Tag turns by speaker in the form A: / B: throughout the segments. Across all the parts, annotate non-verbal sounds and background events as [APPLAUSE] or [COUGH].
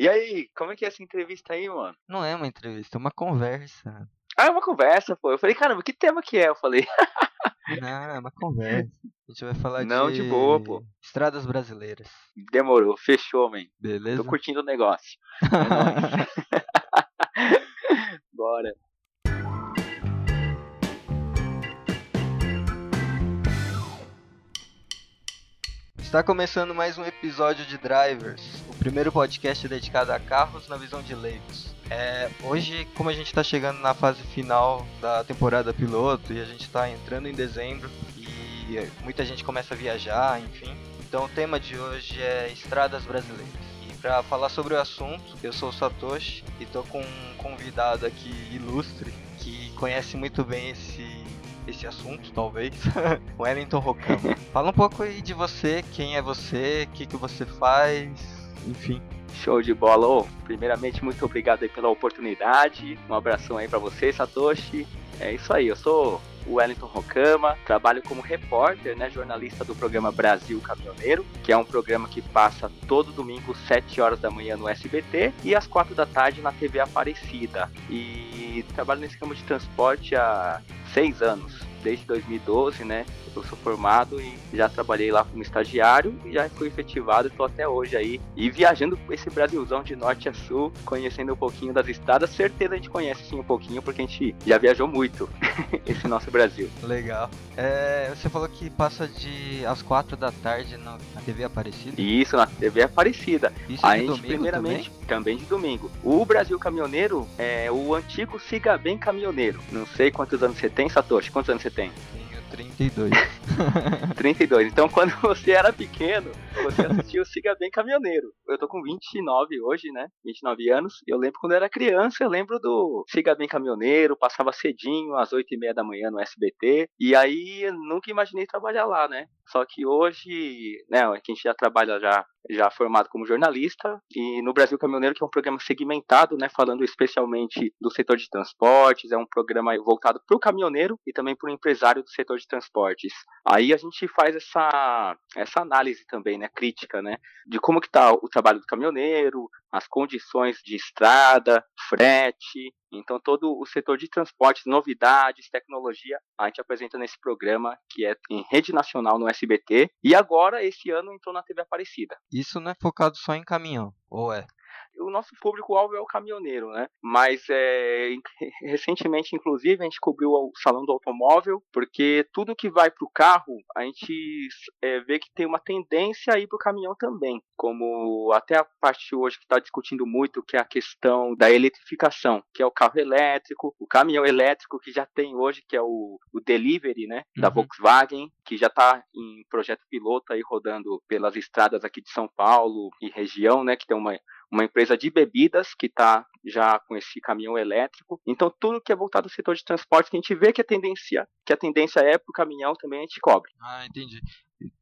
A: E aí, como é que é essa entrevista aí, mano?
B: Não é uma entrevista, é uma conversa.
A: Ah, é uma conversa, pô. Eu falei, caramba, que tema que é? Eu falei. [LAUGHS]
B: Não, é uma conversa. A gente vai falar
A: Não,
B: de...
A: de boa, pô.
B: Estradas brasileiras.
A: Demorou, fechou, man.
B: Beleza?
A: Tô curtindo o negócio. [LAUGHS] É. [LAUGHS] Bora.
B: Está começando mais um episódio de Drivers, primeiro podcast dedicado a carros na visão de leigos. É, hoje, como a gente está chegando na fase final da temporada piloto e a gente está entrando em dezembro e muita gente começa a viajar, enfim. Então o tema de hoje é estradas brasileiras. E para falar sobre o assunto, eu sou o Satoshi e estou com um convidado aqui ilustre que conhece muito bem esse esse assunto, talvez, [LAUGHS] Wellington Rocama. Fala um pouco aí de você, quem é você, o que, que você faz, enfim.
A: Show de bola. Ô, primeiramente, muito obrigado aí pela oportunidade. Um abração aí para você, Satoshi. É isso aí, eu sou o Wellington Rocama, trabalho como repórter, né, jornalista do programa Brasil Caminhoneiro, que é um programa que passa todo domingo, 7 horas da manhã no SBT e às 4 da tarde na TV Aparecida. E trabalho nesse campo de transporte há 6 anos, desde 2012, né? Eu sou formado e já trabalhei lá como estagiário e já fui efetivado e estou até hoje aí. E viajando esse Brasilzão de norte a sul, conhecendo um pouquinho das estradas. Certeza a gente conhece sim um pouquinho, porque a gente já viajou muito [LAUGHS] esse nosso Brasil.
B: Legal. É, você falou que passa de às quatro da tarde na, TV Aparecida?
A: Isso, na TV Aparecida.
B: Isso
A: a
B: de
A: gente,
B: domingo
A: primeiramente,
B: também?
A: também de domingo. O Brasil Caminhoneiro é o antigo Siga Bem Caminhoneiro. Não sei quantos anos você tem, Satoshi. Quantos anos você tem?
B: Tenho 32.
A: 32. [LAUGHS] Então, quando [LAUGHS] você era pequeno, você [LAUGHS] assistia o Siga Bem Caminhoneiro. Eu tô com 29 hoje, né? 29 anos. Eu lembro quando eu era criança, eu lembro do Siga Bem Caminhoneiro, passava cedinho, às 8 e meia da manhã no SBT. E aí, eu nunca imaginei trabalhar lá, né? Só que hoje, né, a gente já trabalha já já formado como jornalista e no Brasil Caminhoneiro que é um programa segmentado, né, falando especialmente do setor de transportes, é um programa voltado para o caminhoneiro e também para o empresário do setor de transportes. Aí a gente faz essa essa análise também, né, crítica, né, de como que está o trabalho do caminhoneiro, as condições de estrada, frete, então todo o setor de transportes, novidades, tecnologia, a gente apresenta nesse programa que é em rede nacional no SBT e agora esse ano entrou na TV Aparecida.
B: Isso não é focado só em caminhão, ou é?
A: O nosso público-alvo é o caminhoneiro, né? Mas é, [LAUGHS] recentemente, inclusive, a gente cobriu o salão do automóvel, porque tudo que vai para o carro, a gente é, vê que tem uma tendência a ir para o caminhão também. Como até a parte hoje que está discutindo muito, que é a questão da eletrificação, que é o carro elétrico, o caminhão elétrico que já tem hoje, que é o, o delivery, né? Da
B: Uhum.
A: Volkswagen, que já está em projeto piloto aí rodando pelas estradas aqui de São Paulo e região, né? Que tem uma uma empresa de bebidas que está já com esse caminhão elétrico. Então tudo que é voltado ao setor de transporte, que a gente vê que a tendência, que a tendência é para o caminhão também a gente cobre.
B: Ah, entendi.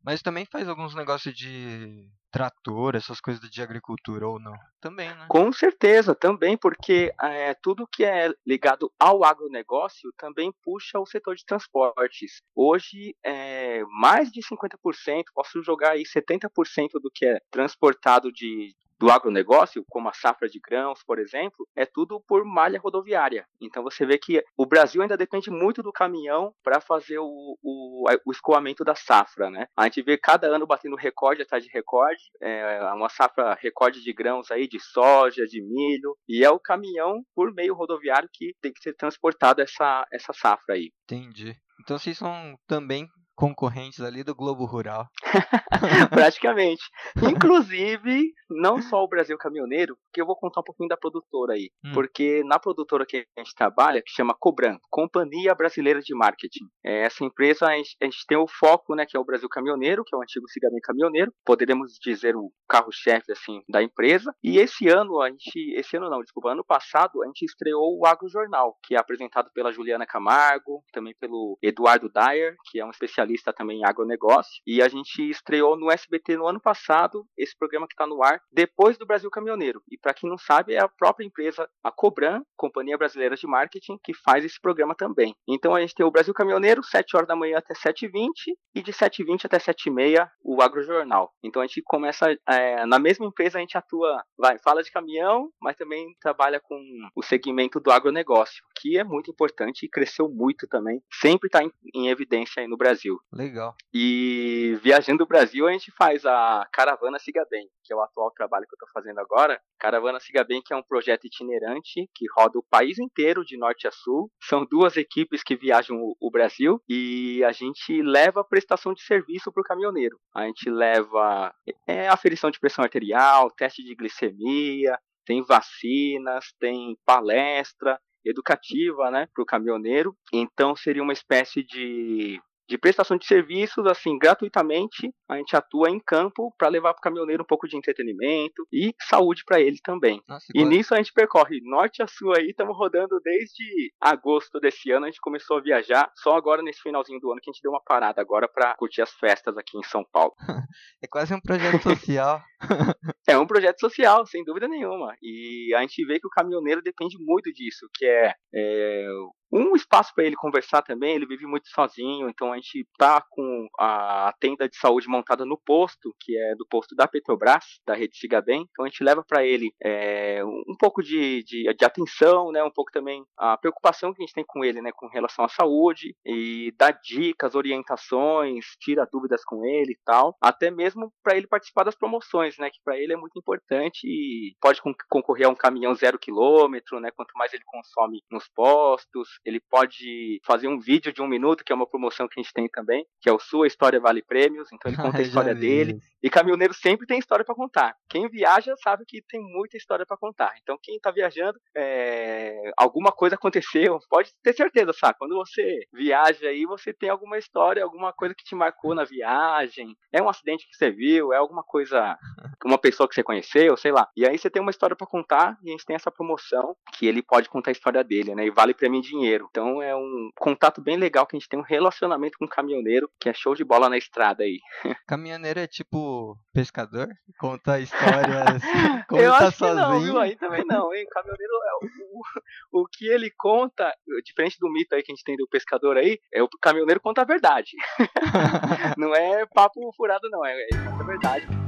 B: Mas também faz alguns negócios de trator, essas coisas de agricultura, ou não? Também, né?
A: Com certeza, também, porque é, tudo que é ligado ao agronegócio também puxa o setor de transportes. Hoje, é, mais de 50%, posso jogar aí 70% do que é transportado de, do agronegócio, como a safra de grãos, por exemplo, é tudo por malha rodoviária. Então você vê que o Brasil ainda depende muito do caminhão para fazer o, o, o, escoamento da safra, né? A gente vê cada ano batendo recorde atrás de recorde, é uma safra recorde de grãos aí, de soja, de milho, e é o caminhão por meio rodoviário que tem que ser transportado essa, essa safra aí.
B: Entendi. Então vocês são também concorrentes ali do Globo Rural. [LAUGHS]
A: Praticamente. Inclusive, não só o Brasil Caminhoneiro, que eu vou contar um pouquinho da produtora aí.
B: Hum.
A: Porque na produtora que a gente trabalha, que chama Cobran, Companhia Brasileira de Marketing. É, essa empresa, a gente, a gente, tem o foco, né, que é o Brasil Caminhoneiro, que é o antigo Cigamen Caminhoneiro. Poderemos dizer o carro-chefe, assim, da empresa. E esse ano, a gente... Esse ano não, desculpa. Ano passado, a gente estreou o Agro Jornal, que é apresentado pela Juliana Camargo, também pelo Eduardo Dyer, que é um especialista especialista também em agronegócio, e a gente estreou no SBT no ano passado esse programa que está no ar, depois do Brasil Caminhoneiro. E para quem não sabe, é a própria empresa, a Cobran, Companhia Brasileira de Marketing, que faz esse programa também. Então a gente tem o Brasil Caminhoneiro, 7 horas da manhã até 7h20, e de 7h20 até 7h30 o Agrojornal. Então a gente começa, é, na mesma empresa a gente atua, vai, fala de caminhão, mas também trabalha com o segmento do agronegócio, que é muito importante e cresceu muito também. Sempre está em, em, evidência aí no Brasil.
B: Legal.
A: E viajando o Brasil, a gente faz a Caravana Siga Bem, que é o atual trabalho que eu estou fazendo agora. Caravana Siga Bem, que é um projeto itinerante que roda o país inteiro, de norte a sul. São duas equipes que viajam o, Brasil e a gente leva a prestação de serviço para o caminhoneiro. A gente leva é, aferição de pressão arterial, teste de glicemia, tem vacinas, tem palestra educativa, né, para o caminhoneiro. Então seria uma espécie de de prestação de serviços, assim, gratuitamente, a gente atua em campo para levar para o caminhoneiro um pouco de entretenimento e saúde para ele também. Nossa, e nisso a gente percorre norte a sul aí, estamos rodando desde agosto desse ano, a gente começou a viajar, só agora nesse finalzinho do ano que a gente deu uma parada agora para curtir as festas aqui em São Paulo. [LAUGHS]
B: é quase um projeto social. [LAUGHS]
A: é um projeto social, sem dúvida nenhuma. E a gente vê que o caminhoneiro depende muito disso, que é, é um espaço para ele conversar também, ele vive muito sozinho, então a gente tá com a tenda de saúde montada no posto, que é do posto da Petrobras, da rede Siga Bem, então a gente leva para ele é, um pouco de, de, de, atenção, né, um pouco também a preocupação que a gente tem com ele, né, com relação à saúde, e dá dicas, orientações, tira dúvidas com ele e tal, até mesmo para ele participar das promoções, né, que para ele é muito importante e pode concorrer a um caminhão zero quilômetro, né, quanto mais ele consome nos postos, ele pode fazer um vídeo de um minuto, que é uma promoção que a gente tem também, que é o Sua História Vale Prêmios, então ele [LAUGHS] conta a história dele. E caminhoneiro sempre tem história para contar. Quem viaja sabe que tem muita história para contar. Então quem está viajando, é... alguma coisa aconteceu, pode ter certeza, sabe? Quando você viaja aí, você tem alguma história, alguma coisa que te marcou na viagem, é um acidente que você viu, é alguma coisa, [LAUGHS] uma pessoa que você conheceu, sei lá. E aí você tem uma história para contar e a gente tem essa promoção que ele pode contar a história dele, né? E vale prêmio em dinheiro caminhoneiro. Então é um contato bem legal que a gente tem um relacionamento com o caminhoneiro, que é show de bola na estrada aí. [LAUGHS]
B: Caminhoneiro é tipo pescador? Conta histórias. [LAUGHS] Como
A: Eu
B: tá
A: acho sozinho. que não, viu? Aí também não, hein? Caminhoneiro é o, o, o que ele conta, diferente do mito aí que a gente tem do pescador aí, é o caminhoneiro conta a verdade. [LAUGHS] não é papo furado, não, é, conta a verdade.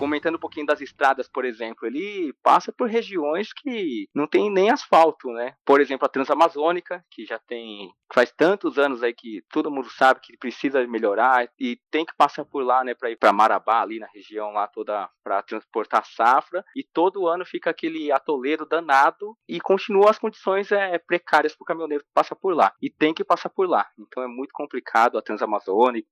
A: Comentando um pouquinho das estradas, por exemplo, ele passa por regiões que não tem nem asfalto, né? Por exemplo, a Transamazônica, que já tem faz tantos anos aí que todo mundo sabe que precisa melhorar e tem que passar por lá, né, para ir para Marabá ali na região lá toda para transportar safra e todo ano fica aquele atoleiro danado e continua as condições é, precárias para o caminhoneiro que passa por lá e tem que passar por lá. Então é muito complicado a Transamazônica,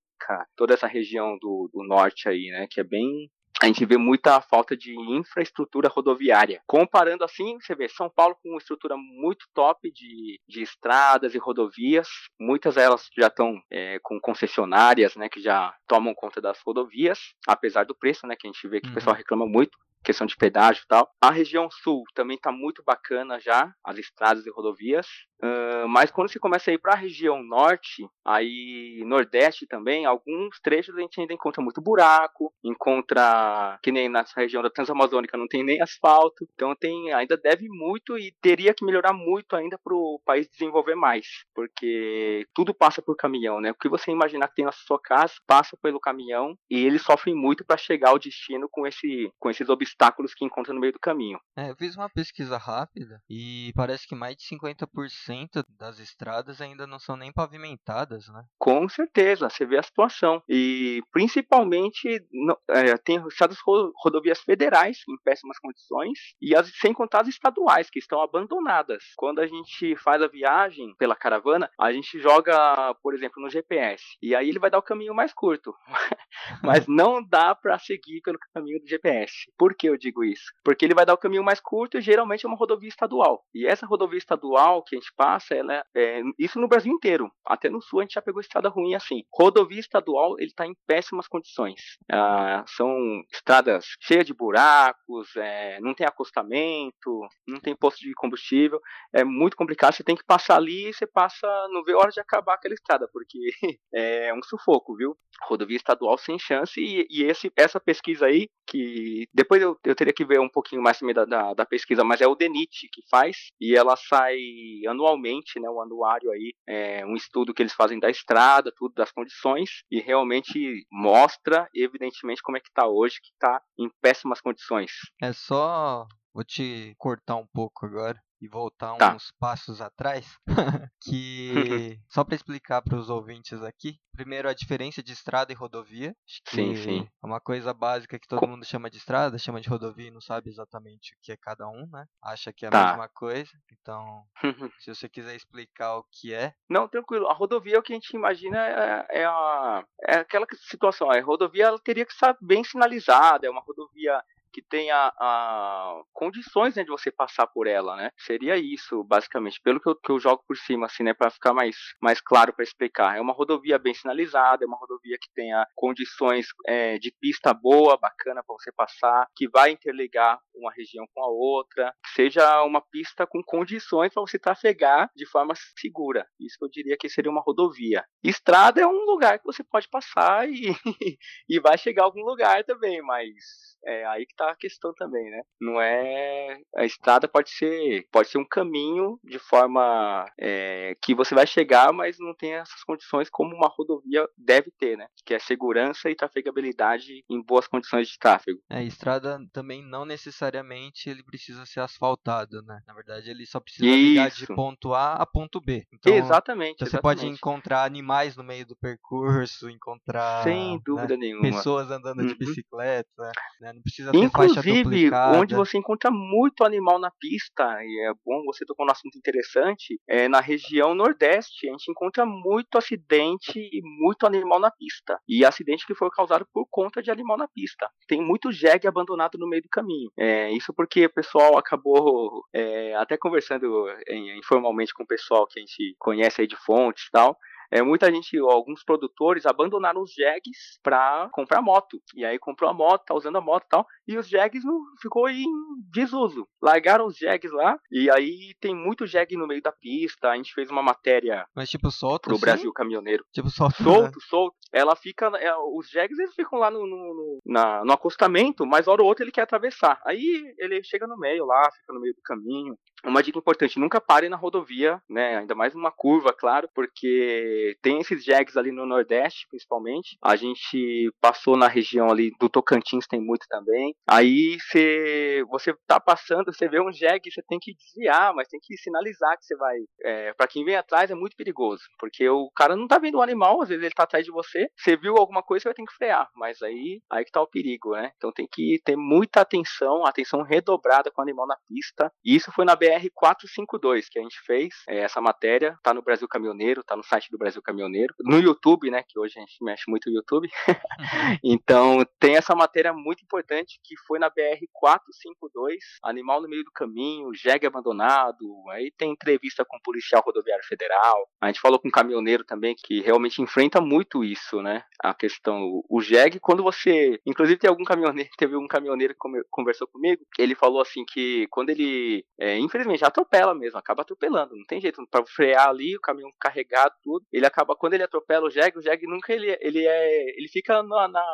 A: toda essa região do, do norte aí, né, que é bem a gente vê muita falta de infraestrutura rodoviária. Comparando assim, você vê São Paulo com uma estrutura muito top de, de estradas e rodovias, muitas delas já estão é, com concessionárias, né, que já tomam conta das rodovias, apesar do preço, né, que a gente vê que uhum. o pessoal reclama muito questão de pedágio e tal. A região sul também está muito bacana já, as estradas e rodovias. Uh, mas quando você começa a ir para a região norte, aí nordeste também, alguns trechos a gente ainda encontra muito buraco, encontra que nem nessa região da Transamazônica não tem nem asfalto, então tem ainda deve muito e teria que melhorar muito ainda para o país desenvolver mais, porque tudo passa por caminhão, né? O que você imaginar que tem na sua casa passa pelo caminhão e eles sofrem muito para chegar ao destino com esse com esses obstáculos que encontram no meio do caminho.
B: É, eu fiz uma pesquisa rápida e parece que mais de 50% 90% das estradas ainda não são nem pavimentadas, né?
A: Com certeza, você vê a situação. E principalmente é, tem estradas rodovias federais em péssimas condições e as, sem contar as estaduais que estão abandonadas. Quando a gente faz a viagem pela caravana, a gente joga, por exemplo, no GPS e aí ele vai dar o caminho mais curto. [LAUGHS] Mas [LAUGHS] não dá para seguir pelo caminho do GPS. Por que eu digo isso? Porque ele vai dar o caminho mais curto e geralmente é uma rodovia estadual. E essa rodovia estadual que a gente passa, ela é, isso no Brasil inteiro. Até no sul a gente já pegou estrada ruim assim. Rodovia estadual, ele está em péssimas condições. Ah, são estradas cheias de buracos, é, não tem acostamento, não tem posto de combustível. É muito complicado. Você tem que passar ali e você passa, não vê hora de acabar aquela estrada, porque [LAUGHS] é um sufoco, viu? Rodovia estadual sem chance. E, e esse, essa pesquisa aí, que depois eu, eu teria que ver um pouquinho mais da, da, da pesquisa, mas é o DENIT que faz, e ela sai anualmente, né? O anuário aí, é um estudo que eles fazem da estrada, tudo, das condições, e realmente mostra, evidentemente, como é que tá hoje, que tá em péssimas condições.
B: É só Vou te cortar um pouco agora e voltar
A: Tá.
B: uns passos atrás, [LAUGHS] que [LAUGHS] só para explicar para os ouvintes aqui, primeiro a diferença de estrada e rodovia, acho que
A: Sim, sim.
B: é uma coisa básica que todo mundo chama de estrada, chama de rodovia e não sabe exatamente o que é cada um, né? Acha que é a
A: Tá.
B: mesma coisa, então [LAUGHS] se você quiser explicar o que é,
A: Não, tranquilo. A rodovia, o que a gente imagina é, é, a, é aquela situação. A rodovia ela teria que estar bem sinalizada, é uma rodovia que tenha a, condições né, de você passar por ela, né? Seria isso, basicamente, pelo que eu, que eu jogo por cima, assim, né, para ficar mais, mais claro para explicar. É uma rodovia bem sinalizada, é uma rodovia que tenha condições é, de pista boa, bacana para você passar, que vai interligar uma região com a outra, que seja uma pista com condições para você trafegar de forma segura. Isso que eu diria que seria uma rodovia. Estrada é um lugar que você pode passar e, [LAUGHS] e vai chegar a algum lugar também, mas é aí que tá a questão também, né? Não é a estrada pode ser pode ser um caminho de forma é, que você vai chegar, mas não tem essas condições como uma rodovia deve ter, né? Que é segurança e trafegabilidade em boas condições de tráfego.
B: é, estrada também não necessariamente ele precisa ser asfaltado, né? Na verdade, ele só precisa ligar de
A: Isso.
B: ponto A a ponto B. Então,
A: exatamente.
B: Então você pode encontrar animais no meio do percurso, encontrar
A: sem
B: né,
A: dúvida nenhuma.
B: pessoas andando de
A: Uhum.
B: bicicleta, né? não precisa ter
A: Inclusive, onde você encontra muito animal na pista, e é bom você tocar um assunto interessante, é na região nordeste, a gente encontra muito acidente e muito animal na pista. E acidente que foi causado por conta de animal na pista. Tem muito jegue abandonado no meio do caminho. É, isso porque o pessoal acabou é, até conversando é, informalmente com o pessoal que a gente conhece aí de fontes e tal. É, muita gente, alguns produtores abandonaram os jegs para comprar moto. E aí comprou a moto, tá usando a moto e tal. E os jegs não ficou em desuso. Largaram os jegs lá. E aí tem muito jeg no meio da pista. A gente fez uma matéria
B: Mas tipo solto
A: pro
B: assim?
A: Brasil Caminhoneiro.
B: Tipo solto. né?
A: Solto, solto. Ela fica. é, os jegs eles ficam lá no, no, no- na- no acostamento, mas hora ou outra ele quer atravessar. Aí ele chega no meio lá, fica no meio do caminho. Uma dica importante, nunca pare na rodovia, né? Ainda mais numa curva, claro, porque tem esses jegs ali no Nordeste, principalmente. A gente passou na região ali do Tocantins, tem muito também. Aí você, você tá passando, você vê um jeg, você tem que desviar, mas tem que sinalizar que você vai. É, para quem vem atrás é muito perigoso, porque o cara não tá vendo o animal, às vezes ele tá atrás de você. Você viu alguma coisa, você vai ter que frear, mas aí aí que tá o perigo, né? Então tem que ter muita atenção, atenção redobrada com o animal na pista. E isso foi na BR 452 que a gente fez. É, essa matéria tá no Brasil Caminhoneiro, tá no site do Brasil Caminhoneiro, no YouTube, né? Que hoje a gente mexe muito no YouTube. [LAUGHS] Então, tem essa matéria muito importante que foi na BR 452, animal no meio do caminho, jegue abandonado. Aí tem entrevista com o policial rodoviário federal. A gente falou com um caminhoneiro também que realmente enfrenta muito isso, né? A questão, o- jegue, quando você. Inclusive, tem algum caminhoneiro, [LAUGHS] teve um caminhoneiro que conversou comigo, ele falou assim que quando ele. é, infelizmente, atropela mesmo, acaba atropelando, não tem jeito. Pra frear ali, o caminhão carregado, tudo. Ele acaba, quando ele atropela o jegue, o jegue nunca ele, ele é. Ele fica na, na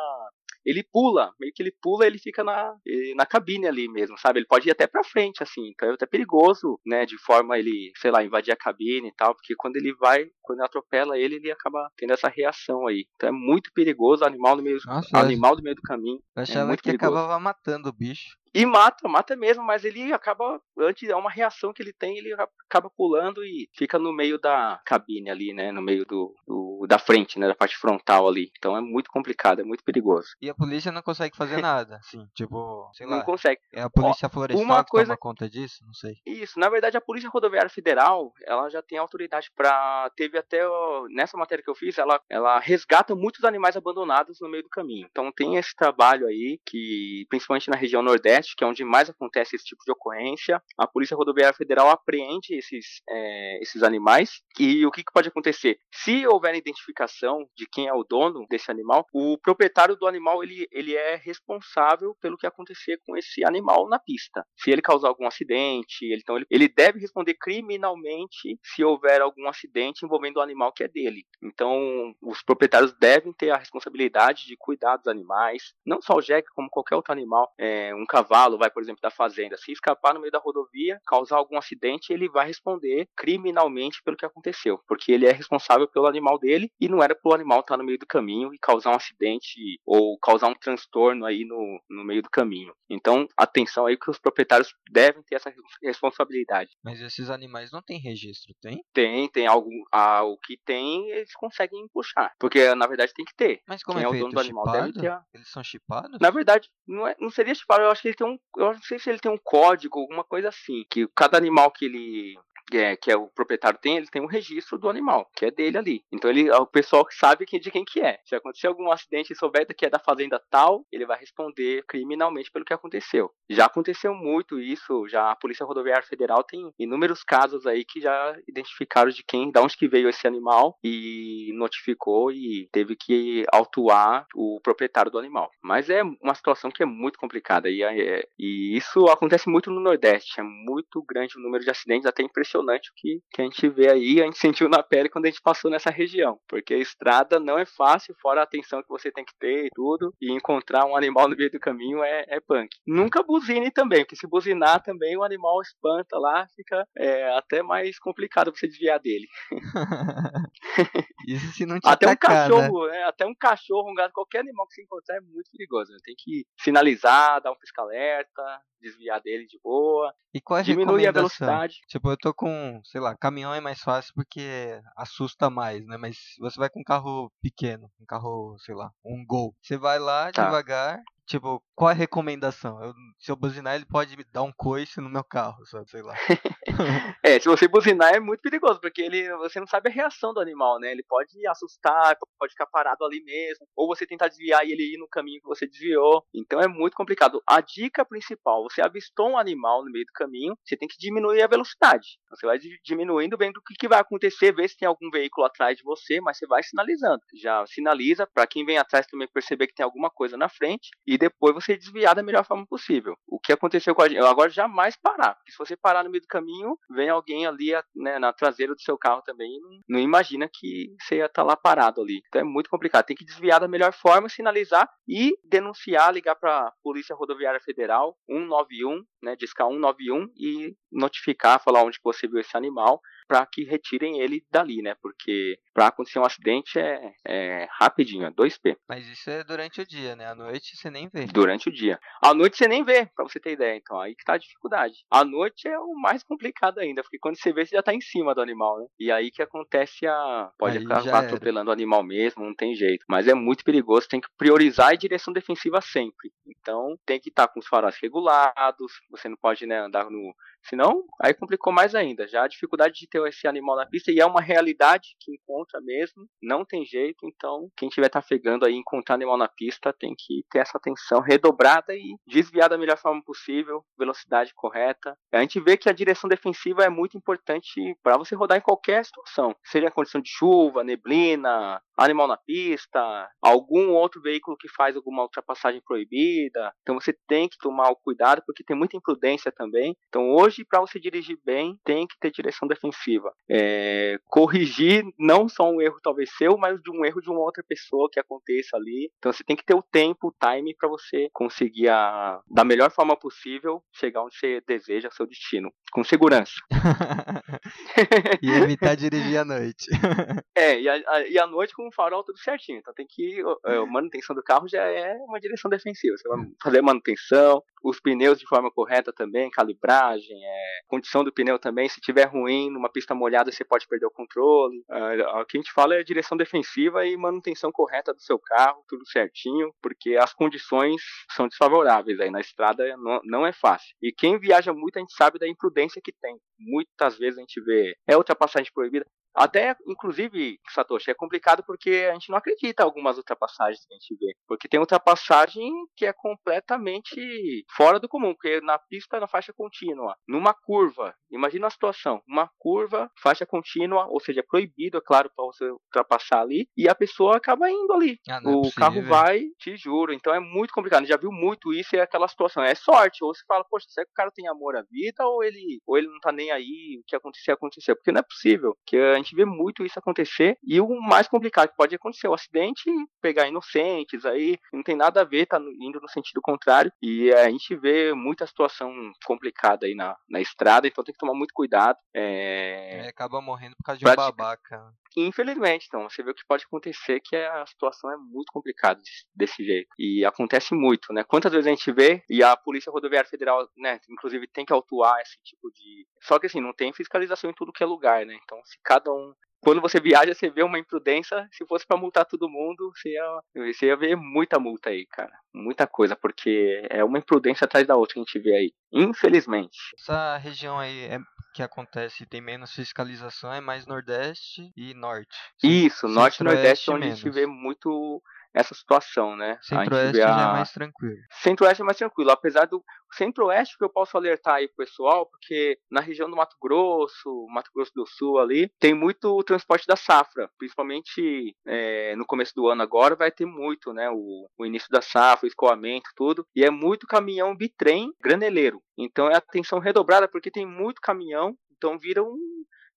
A: ele pula, meio que ele pula, ele fica na, na cabine ali mesmo, sabe? Ele pode ir até pra frente, assim, então é até perigoso, né? De forma ele, sei lá, invadir a cabine e tal, porque quando ele vai, quando ele atropela ele, ele acaba tendo essa reação aí. Então é muito perigoso, animal no meio,
B: Nossa,
A: animal do meio do caminho.
B: Eu achava
A: muito
B: que
A: perigoso.
B: acabava matando o bicho.
A: E mata, mata mesmo, mas ele acaba, antes é uma reação que ele tem, ele acaba pulando e fica no meio da cabine ali, né? No meio do, do- da frente, né? Da parte frontal ali. Então é muito complicado, é muito perigoso.
B: E a polícia não consegue fazer nada, assim, tipo, sei
A: Não
B: lá.
A: consegue.
B: É a polícia florestal
A: uma
B: que
A: coisa-
B: toma conta disso? Não sei.
A: Isso, na verdade a Polícia Rodoviária Federal, ela já tem autoridade para teve até ó, nessa matéria que eu fiz, ela ela resgata muitos animais abandonados no meio do caminho. Então tem esse trabalho aí que principalmente na região Nordeste Nordeste, que é onde mais acontece esse tipo de ocorrência. A Polícia Rodoviária Federal apreende esses, é, esses animais e o que, que pode acontecer? Se houver identificação de quem é o dono desse animal, o proprietário do animal ele, ele é responsável pelo que acontecer com esse animal na pista. Se ele causar algum acidente, ele, então ele, ele deve responder criminalmente se houver algum acidente envolvendo o animal que é dele. Então, os proprietários devem ter a responsabilidade de cuidar dos animais, não só o jegue, como qualquer outro animal. É, um cavalo vai, por exemplo, da fazenda, se escapar no meio da rodovia, causar algum acidente, ele vai responder criminalmente pelo que aconteceu, porque ele é responsável pelo animal dele e não era para o animal estar no meio do caminho e causar um acidente ou causar um transtorno aí no, no meio do caminho. Então, atenção aí que os proprietários devem ter essa responsabilidade.
B: Mas esses animais não têm registro, tem?
A: Tem, tem algo, ah, o que tem eles conseguem puxar, porque na verdade tem que ter.
B: Mas como
A: Quem
B: é,
A: é o dono do animal
B: Chipado?
A: deve ter
B: Eles são chipados?
A: Na verdade, não, é, não seria chipado, eu acho que ele tem um. Eu não sei se ele tem um código, alguma coisa assim. Que cada animal que ele. É, que é o proprietário tem, ele tem um registro do animal, que é dele ali. Então ele, o pessoal sabe de quem que é. Se acontecer algum acidente e souber que é da fazenda tal, ele vai responder criminalmente pelo que aconteceu. Já aconteceu muito isso, já a Polícia Rodoviária Federal tem inúmeros casos aí que já identificaram de quem, da onde que veio esse animal e notificou e teve que autuar o proprietário do animal. Mas é uma situação que é muito complicada e, é- e isso acontece muito no Nordeste. É muito grande o número de acidentes, até impressionante o que, que a gente vê aí, a gente sentiu na pele quando a gente passou nessa região. Porque a estrada não é fácil, fora a atenção que você tem que ter e tudo, e encontrar um animal no meio do caminho é, é punk. Nunca buzine também, porque se buzinar também o animal espanta lá, fica é, até mais complicado você desviar dele. [LAUGHS]
B: Isso se não te
A: Até um
B: atacar, né?
A: cachorro, é, até um cachorro, um gato, qualquer animal que você encontrar é muito perigoso. Né? Tem que sinalizar, dar um pisca-alerta, desviar dele de boa,
B: E qual é a
A: diminuir a velocidade.
B: Tipo, eu tô com, sei lá, caminhão é mais fácil porque assusta mais, né? Mas você vai com um carro pequeno, um carro, sei lá, um Gol. Você vai lá
A: Tá.
B: devagar. Tipo, qual é a recomendação? Eu- se eu buzinar, ele pode me dar um coice no meu carro, sabe? Sei lá. [LAUGHS]
A: É, se você buzinar é muito perigoso, porque ele, você não sabe a reação do animal, né? Ele pode assustar, pode ficar parado ali mesmo, ou você tentar desviar e ele ir no caminho que você desviou. Então é muito complicado. A dica principal, você avistou um animal no meio do caminho, você tem que diminuir a velocidade. Você vai di- diminuindo, vendo o que, que vai acontecer, ver se tem algum veículo atrás de você, mas você vai sinalizando. Já sinaliza para quem vem atrás também perceber que tem alguma coisa na frente e depois você desviar da melhor forma possível. O que aconteceu com a gente, eu agora jamais parar, porque se você parar no meio do caminho, vem alguém ali né, na traseira do seu carro também e não, imagina que você ia estar lá parado ali. Então é muito complicado. Tem que desviar da melhor forma, sinalizar e denunciar, ligar para a Polícia Rodoviária Federal 191, né, discar 191 e notificar, falar onde você viu esse animal para que retirem ele dali, né? Porque para acontecer um acidente é, é rapidinho, é 2P
B: Mas isso é durante o dia, né? À noite você nem vê.
A: durante o dia. À noite você nem vê, pra você ter ideia. Então, aí que tá a dificuldade. À noite é o mais complicado ainda, porque quando você vê, você já tá em cima do animal, né? E aí que acontece a. Pode
B: Aí
A: acabar atropelando o animal mesmo, não tem jeito. Mas é muito perigoso, tem que priorizar a direção defensiva sempre. Então, tem que estar com os faróis regulados, você não pode né, andar no. Senão, aí complicou mais ainda. Já a dificuldade de ter esse animal na pista, e é uma realidade que encontra mesmo, não tem jeito. Então, quem estiver trafegando aí, encontrar animal na pista, tem que ter essa atenção redobrada e desviar da melhor forma possível, velocidade correta. A gente vê que a direção defensiva é muito importante para você rodar em qualquer situação, seja condição de chuva, neblina, animal na pista, algum outro veículo que faz alguma ultrapassagem proibida. Então você tem que tomar o cuidado porque tem muita imprudência também. Então hoje para você dirigir bem tem que ter direção defensiva. É, corrigir não só um erro talvez seu, mas de um erro de uma outra pessoa que aconteça ali. Então você tem que ter o tempo, o time para você conseguir a, da melhor forma possível chegar onde você deseja, seu destino, com segurança. [LAUGHS]
B: e evitar dirigir à noite. [LAUGHS]
A: É, e a, a- e à noite com o farol tudo certinho. Então tem que. é, A manutenção do carro já é uma direção defensiva. Você vai fazer a manutenção, os pneus de forma correta também, calibragem, é, condição do pneu também. Se tiver ruim, numa pista molhada, você pode perder o controle. Ah, o que a gente fala é direção defensiva e manutenção correta do seu carro, tudo certinho, porque as condições são desfavoráveis aí na estrada, não, não é fácil. E quem viaja muito, a gente sabe da imprudência que tem. Muitas vezes a gente vê é ultrapassagem proibida Até, inclusive, Satoshi, é complicado porque a gente não acredita em algumas ultrapassagens que a gente vê. Porque tem ultrapassagem que é completamente fora do comum, porque na pista, na faixa contínua, numa curva, imagina a situação, uma curva, faixa contínua, ou seja, é proibido, é claro, para você ultrapassar ali, e a pessoa acaba indo ali.
B: Ah, é
A: o
B: possível.
A: carro vai, te juro. Então é muito complicado. A gente já viu muito isso e é aquela situação. É sorte. Ou você fala, poxa, será que o cara tem amor à vida ou ele, ou ele não tá nem aí? O que acontecer, aconteceu. Porque não é possível. Que a gente vê muito isso acontecer. E o mais complicado que pode acontecer, o acidente pegar inocentes aí, não tem nada a ver, tá indo no sentido contrário. E a gente vê muita situação complicada aí na, na estrada, então tem que tomar muito cuidado. É...
B: É, acaba morrendo por causa de um
A: Prática-
B: babaca.
A: Infelizmente, então, você vê o que pode acontecer, que é- a situação é muito complicada desse, jeito. E acontece muito, né? Quantas vezes a gente vê, e a Polícia Rodoviária Federal, né, inclusive tem que autuar esse tipo de. Só que assim, não tem fiscalização em tudo que é lugar, né? Então, se cada um. Quando você viaja, você vê uma imprudência. Se fosse pra multar todo mundo, você ia, você ia ver muita multa aí, cara. Muita coisa, porque é uma imprudência atrás da outra que a gente vê aí. Infelizmente.
B: Essa região aí é que acontece tem menos fiscalização é mais Nordeste e Norte.
A: Isso, Norte e Nordeste é onde a gente
B: menos.
A: vê muito essa situação, né? A
B: Centro-Oeste
A: vê
B: já
A: a-
B: é mais tranquilo.
A: Centro-Oeste é mais tranquilo, apesar do Centro-Oeste que eu posso alertar aí pessoal, porque na região do Mato Grosso, Mato Grosso do Sul ali, tem muito transporte da safra, principalmente é, no começo do ano agora vai ter muito, né, o, o início da safra, o escoamento, tudo, e é muito caminhão bitrem graneleiro, então é atenção redobrada porque tem muito caminhão, então vira um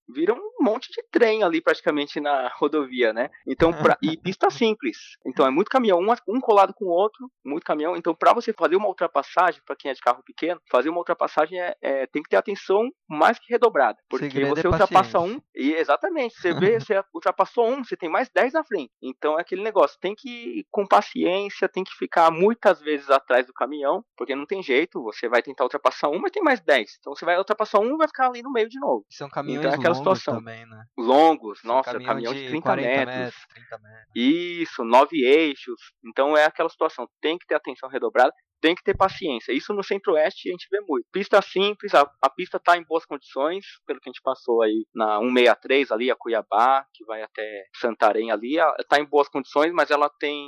A: vira um monte de trem ali praticamente na [LAUGHS] rodovia, né? Então, pra, e pista [LAUGHS] simples. Então é muito caminhão, um, um colado com o outro, muito caminhão. Então, para você fazer uma ultrapassagem, para quem é de carro pequeno, fazer uma ultrapassagem é, é- tem que ter atenção mais que redobrada. Porque
B: Segredo é
A: você ultrapassa
B: paciência.
A: um, e exatamente, você vê, [LAUGHS] você ultrapassou um, você tem mais 10 na frente. Então é aquele negócio, tem que ir com paciência, tem que ficar muitas vezes atrás do caminhão, porque não tem jeito, você vai tentar ultrapassar um, mas tem mais 10. Então você vai ultrapassar um e vai ficar ali no meio de novo
B: São caminhões
A: Então é aquela situação.
B: também, né?
A: longos,
B: São
A: nossa,
B: caminhão
A: caminhão de,
B: de
A: 30
B: 40
A: metros.
B: metros, 30 metros.
A: Isso, nove eixos. Então é aquela situação, tem que ter atenção redobrada, tem que ter paciência. Isso no Centro-Oeste a gente vê muito. Pista simples, a, a pista está em boas condições, pelo que a gente passou aí na 163 ali, a Cuiabá, que vai até Santarém ali, está em boas condições, mas ela tem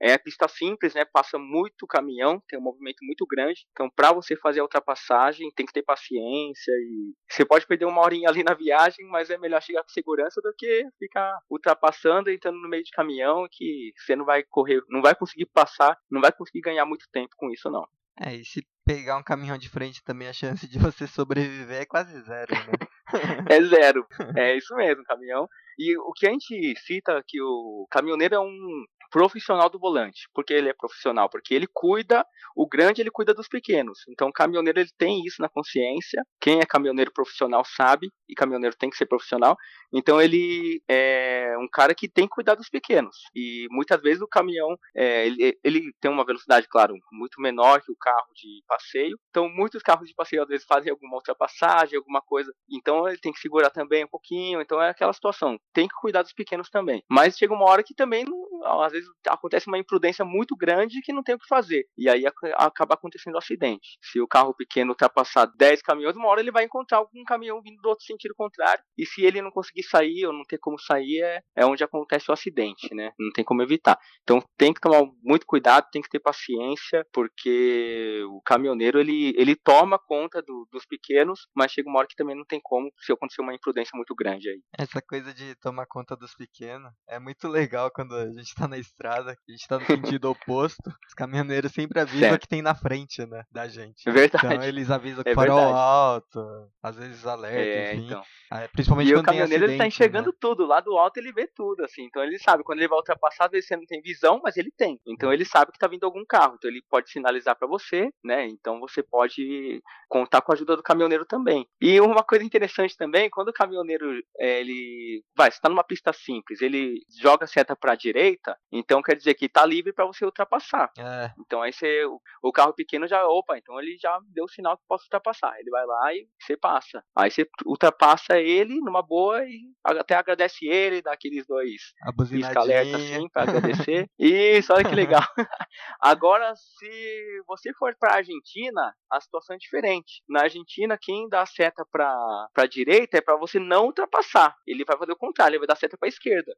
A: é pista simples, né? Passa muito caminhão, tem um movimento muito grande. Então, para você fazer a ultrapassagem, tem que ter paciência e você pode perder uma horinha ali na viagem, mas é melhor chegar com segurança do que ficar ultrapassando, entrando no meio de caminhão que você não vai correr, não vai conseguir passar, não vai conseguir ganhar muito tempo com isso não.
B: É, e se pegar um caminhão de frente também, a chance de você sobreviver é quase zero, né? [LAUGHS]
A: É zero. É isso mesmo, caminhão. E o que a gente cita que o caminhoneiro é um profissional do volante. Por que ele é profissional? Porque ele cuida, o grande ele cuida dos pequenos. Então o caminhoneiro ele tem isso na consciência. Quem é caminhoneiro profissional sabe, e caminhoneiro tem que ser profissional. Então ele é um cara que tem que cuidar dos pequenos. E muitas vezes o caminhão, é, ele, ele tem uma velocidade, claro, muito menor que o carro de passeio. Então muitos carros de passeio às vezes fazem alguma ultrapassagem, alguma coisa. Então ele tem que segurar também um pouquinho. Então é aquela situação. Tem que cuidar dos pequenos também. Mas chega uma hora que também, às vezes, acontece uma imprudência muito grande que não tem o que fazer. E aí ac- acaba acontecendo um acidente. Se o carro pequeno ultrapassar 10 caminhões, uma hora ele vai encontrar algum caminhão vindo do outro sentido contrário. E se ele não conseguir sair ou não ter como sair, é, é onde acontece o acidente, né? Não tem como evitar. Então tem que tomar muito cuidado, tem que ter paciência, porque o caminhoneiro ele, ele toma conta do- dos pequenos, mas chega uma hora que também não tem como se acontecer uma imprudência muito grande aí.
B: Essa coisa de tomar conta dos pequenos é muito legal quando a gente tá na estrada, que a gente tá no sentido oposto. Os caminhoneiros sempre avisam o que tem na frente, né? Da gente.
A: É verdade.
B: Então eles avisam com
A: É
B: farol
A: verdade.
B: alto, às vezes alerta,
A: É,
B: enfim.
A: então.
B: Ah, Principalmente
A: E o
B: quando tem
A: caminhoneiro ele tá
B: acidente, né?
A: enxergando tudo, lá do alto ele vê tudo, assim. Então ele sabe, quando ele vai ultrapassar, às vezes você não tem visão, mas ele tem. Então ele sabe que tá vindo algum carro, então ele pode sinalizar para você, né? Então você pode contar com a ajuda do caminhoneiro também. E uma coisa interessante também, quando o caminhoneiro é, ele vai, você tá numa pista simples, ele joga a seta para a direita, Então quer dizer que tá livre para você ultrapassar.
B: É.
A: Então aí você, o carro pequeno já, opa, então ele já deu o sinal que posso ultrapassar. Ele vai lá e você passa. Aí você ultrapassa ele numa boa e até agradece ele, dá aqueles dois
B: A
A: alerta assim para agradecer. [LAUGHS] Isso, olha que legal. [LAUGHS] Agora, se você for para Argentina, a situação é diferente. Na Argentina, quem dá seta para para direita é para você não ultrapassar. Ele vai fazer o contrário, ele vai dar seta para esquerda.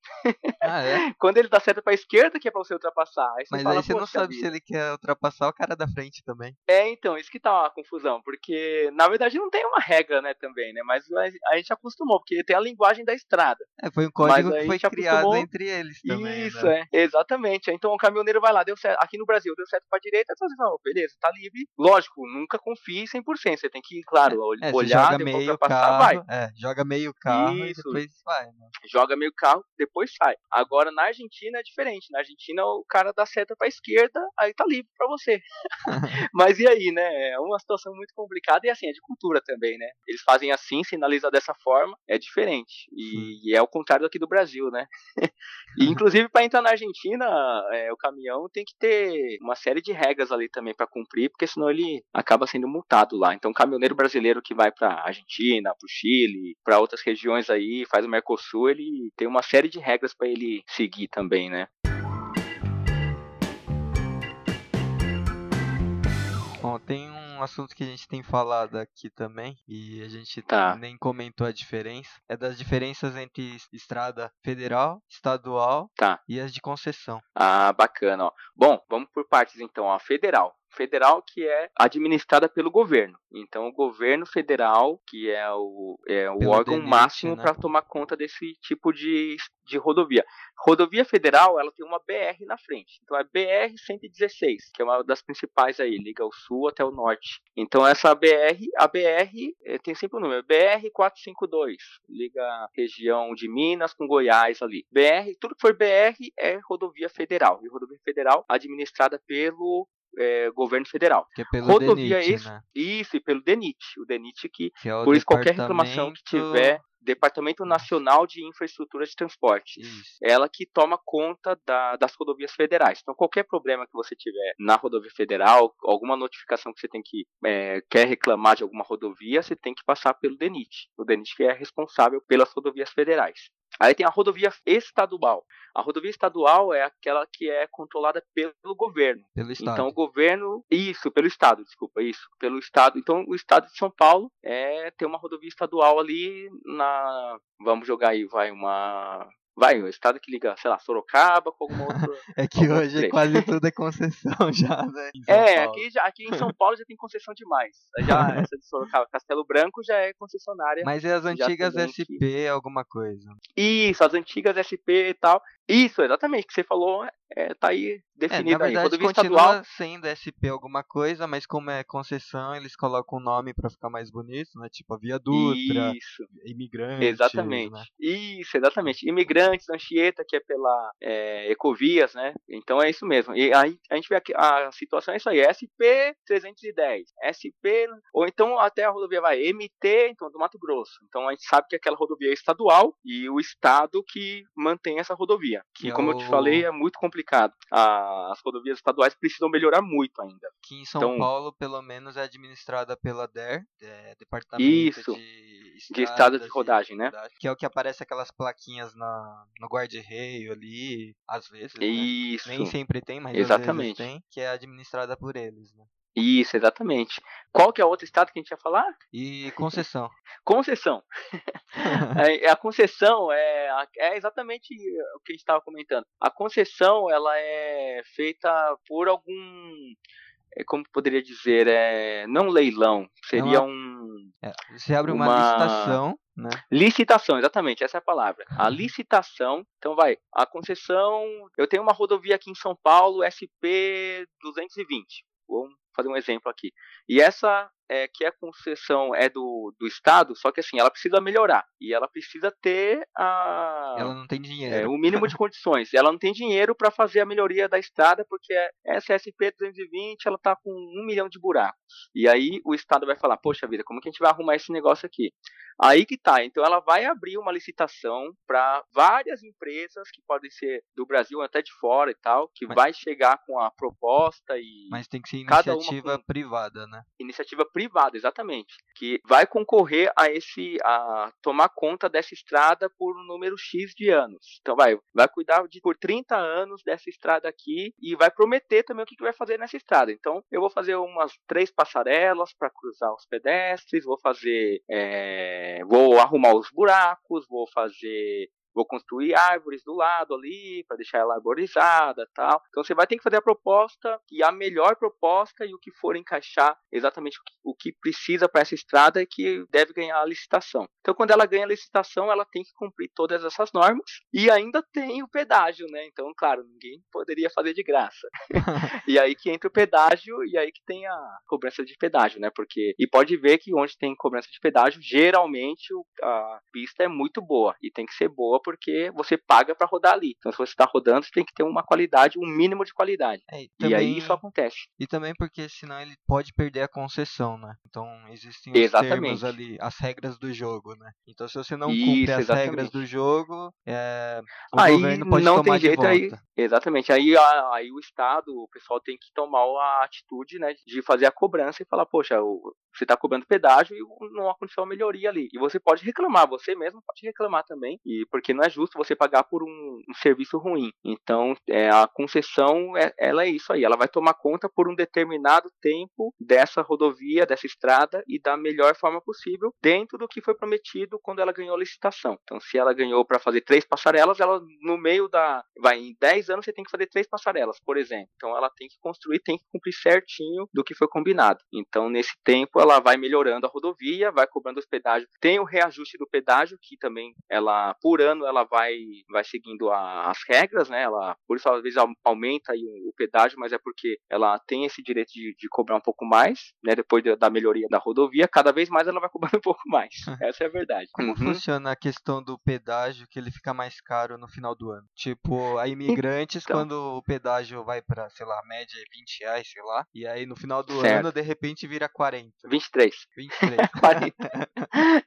B: Ah, é? [LAUGHS]
A: Quando ele dá seta para esquerda que é para você ultrapassar. Aí você
B: Mas
A: fala,
B: aí você não
A: "Poxa
B: sabe
A: vida."
B: se ele quer ultrapassar o cara da frente também.
A: É, então, isso que tá a confusão, porque na verdade não tem uma regra, né, também, né, mas a a gente acostumou, porque tem a linguagem da estrada.
B: É, foi um código que foi criado
A: acostumou.
B: entre eles também.
A: Isso,
B: né?
A: é, exatamente. Então o caminhoneiro vai lá, deu certo, aqui no Brasil, deu certo pra direita, então você fala, "Oh, beleza, tá livre. Lógico, nunca confie 100%, você tem que, claro,
B: É,
A: olhar,
B: joga
A: depois
B: meio
A: ultrapassar, vai.
B: carro, é, joga meio carro e
A: Isso.
B: depois vai, né?
A: Joga meio carro, depois sai. Agora na Argentina é diferente, na Argentina o cara dá seta pra esquerda, aí tá livre pra você. [LAUGHS] Mas e aí, né? É uma situação muito complicada e assim, é de cultura também, né? Eles fazem assim, sinaliza dessa forma, é diferente. E, e é o contrário aqui do Brasil, né? [LAUGHS] e inclusive para entrar na Argentina, é, o caminhão tem que ter uma série de regras ali também para cumprir, porque senão ele acaba sendo multado lá. Então, o caminhoneiro brasileiro que vai para Argentina, para o Chile, para outras regiões aí, faz o Mercosul, ele tem uma série de regras para ele seguir também, né?
B: Bom, tem um assunto que a gente tem falado aqui também e a gente
A: Tá.
B: nem comentou a diferença. É das diferenças entre es- estrada federal, estadual
A: Tá.
B: e as de concessão.
A: Ah, bacana, ó. Bom, vamos por partes então, ó. Federal. Federal que é administrada pelo governo. Então, o governo federal, que é o, é o
B: Pelo
A: órgão
B: DENIT,
A: máximo
B: né?
A: para tomar conta desse tipo de, de rodovia. Rodovia federal, ela tem uma BR na frente. Então, é BR-116, que é uma das principais aí, liga o sul até o norte. Então, essa BR, a BR eh, tem sempre o número, BR-452, liga a região de Minas com Goiás ali. BR, tudo que for BR é rodovia federal. E rodovia federal administrada pelo eh, governo federal.
B: Que é pelo
A: Rodovia
B: DENIT,
A: ex-
B: né?
A: Isso, e pelo DENIT. O DENIT que,
B: Que é o
A: por isso, qualquer reclamação que tiver, Departamento Nacional de Infraestrutura de Transportes.
B: Isso.
A: Ela que toma conta da- das rodovias federais. Então, qualquer problema que você tiver na rodovia federal, alguma notificação que você tem que eh, quer reclamar de alguma rodovia, você tem que passar pelo DENIT. O DENIT que é responsável pelas rodovias federais. Aí tem a rodovia estadual. A rodovia estadual é aquela que é controlada pelo governo.
B: Pelo estado.
A: Então o governo, isso, pelo estado, desculpa, isso, pelo estado. Então o estado de São Paulo é tem uma rodovia estadual ali na, vamos jogar aí, vai uma, vai o estado que liga, sei lá, Sorocaba com alguma outra. [LAUGHS]
B: É que hoje quase tudo é concessão [LAUGHS] já, né?
A: é,
B: Paulo.
A: aqui, já, aqui em São Paulo já tem concessão demais. Já [LAUGHS] essa de Sorocaba, Castelo Branco já é concessionária.
B: Mas é as antigas SP alguma coisa.
A: Isso, as antigas SP e tal. Isso, exatamente, que você falou, é, tá aí
B: É,
A: definido
B: na
A: aí.
B: verdade
A: Rodovia
B: continua
A: estadual,
B: sendo SP alguma coisa, mas como é concessão, eles colocam um nome pra ficar mais bonito, né? Tipo a Via Dutra,
A: isso.
B: Imigrantes,
A: Exatamente.
B: né?
A: Isso, exatamente. Imigrantes, Anchieta, que é pela é, Ecovias, né? Então é isso mesmo. E aí a gente vê aqui, a situação é isso aí, SP 310, SP, ou então até a rodovia vai MT, então do Mato Grosso. Então a gente sabe que aquela rodovia é estadual e o estado que mantém essa rodovia.
B: Que
A: e
B: é
A: como eu te falei, é muito complicado. A- as rodovias estaduais precisam melhorar muito ainda.
B: Que em São
A: Então-
B: Paulo, pelo menos, é administrada pela DER, é, Departamento
A: Isso,
B: de
A: De estrada de
B: Estradas
A: rodagem, né?
B: Que é o que aparece aquelas plaquinhas na, no guarda-reio ali, às vezes, né?
A: Isso.
B: Nem sempre tem, mas
A: Exatamente.
B: às vezes tem, que é administrada por eles, né?
A: Isso, exatamente. Qual que é o outro estado que a gente ia falar?
B: E concessão.
A: Concessão. [LAUGHS] É, a concessão é, é exatamente o que a gente estava comentando. A concessão ela é feita por algum, é, como poderia dizer, é, não leilão, seria
B: uma-
A: um
B: É, você abre uma,
A: Uma-
B: licitação, né?
A: licitação, exatamente, essa é a palavra. A licitação, então vai, a concessão, eu tenho uma rodovia aqui em São Paulo, SP 220. Vamos fazer um exemplo aqui. E essa é que a concessão é do, do Estado, só que assim, ela precisa melhorar. E ela precisa ter a.
B: Ela não tem
A: é,
B: dinheiro.
A: o mínimo de condições. Ela não tem dinheiro para fazer a melhoria da estrada, porque essa SP 220 ela tá com um milhão de buracos. E aí o Estado vai falar, poxa vida, como que a gente vai arrumar esse negócio aqui? Aí que tá. Então ela vai abrir uma licitação para várias empresas que podem ser do Brasil até de fora e tal, que
B: Mas-
A: vai chegar com a proposta e
B: Mas tem que ser iniciativa
A: com-
B: privada, né?
A: iniciativa privada, exatamente, que vai concorrer a esse a tomar conta dessa estrada por um número X de anos. Então vai, vai cuidar de por 30 anos dessa estrada aqui e vai prometer também o que, que vai fazer nessa estrada. Então eu vou fazer umas três passarelas para cruzar os pedestres, vou fazer, é, vou arrumar os buracos, vou fazer Vou construir árvores do lado ali para deixar ela arborizada, tal. Então você vai ter que fazer a proposta e a melhor proposta e o que for encaixar exatamente o que, precisa para essa estrada é que deve ganhar a licitação. Então quando ela ganha a licitação, ela tem que cumprir todas essas normas e ainda tem o pedágio, né? Então, claro, ninguém poderia fazer de graça. [LAUGHS] e aí que entra o pedágio e aí que tem a cobrança de pedágio, né? Porque e pode ver que onde tem cobrança de pedágio, geralmente a pista é muito boa e tem que ser boa porque você paga para rodar ali. Então se você está rodando, você tem que ter uma qualidade, um mínimo de qualidade.
B: É, e,
A: E
B: também,
A: aí isso acontece.
B: e também porque senão ele pode perder a concessão, né? Então existem os
A: Exatamente.
B: termos ali, as regras do jogo, né? Então se você não
A: Isso,
B: cumpre as
A: exatamente.
B: regras do jogo, é, o
A: aí
B: governo pode
A: não
B: tomar
A: tem jeito
B: de
A: aí.
B: volta.
A: Exatamente. Aí, a- aí o Estado, o pessoal tem que tomar a atitude, né, de fazer a cobrança e falar, poxa, o- você está cobrando pedágio e não aconteceu uma melhoria ali. E você pode reclamar, você mesmo pode reclamar também, e porque não é justo você pagar por um, um serviço ruim. Então, é, a concessão, é, ela é isso aí. Ela vai tomar conta por um determinado tempo dessa rodovia, dessa estrada e da melhor forma possível, dentro do que foi prometido quando ela ganhou a licitação. Então, se ela ganhou para fazer três passarelas, ela no meio da. Vai, em 10 anos você tem que fazer três passarelas, por exemplo. Então, ela tem que construir, tem que cumprir certinho do que foi combinado. Então, nesse tempo, ela vai melhorando a rodovia, vai cobrando os pedágios. Tem o reajuste do pedágio, que também ela, por ano, ela vai, vai seguindo a- as regras, né? Ela, por isso, às vezes, au- aumenta aí o, o pedágio, mas é porque ela tem esse direito de, de cobrar um pouco mais, né? Depois da, da melhoria da rodovia, cada vez mais ela vai cobrando um pouco mais. [LAUGHS] Essa é a verdade.
B: Como
A: Uhum.
B: funciona a questão do pedágio que ele fica mais caro no final do ano? Tipo, a imigrantes,
A: Então.
B: quando o pedágio vai pra, sei lá, média é 20 reais, sei lá, e aí no final do
A: Certo.
B: ano, de repente, vira 40,
A: 23.
B: 23.
A: 40.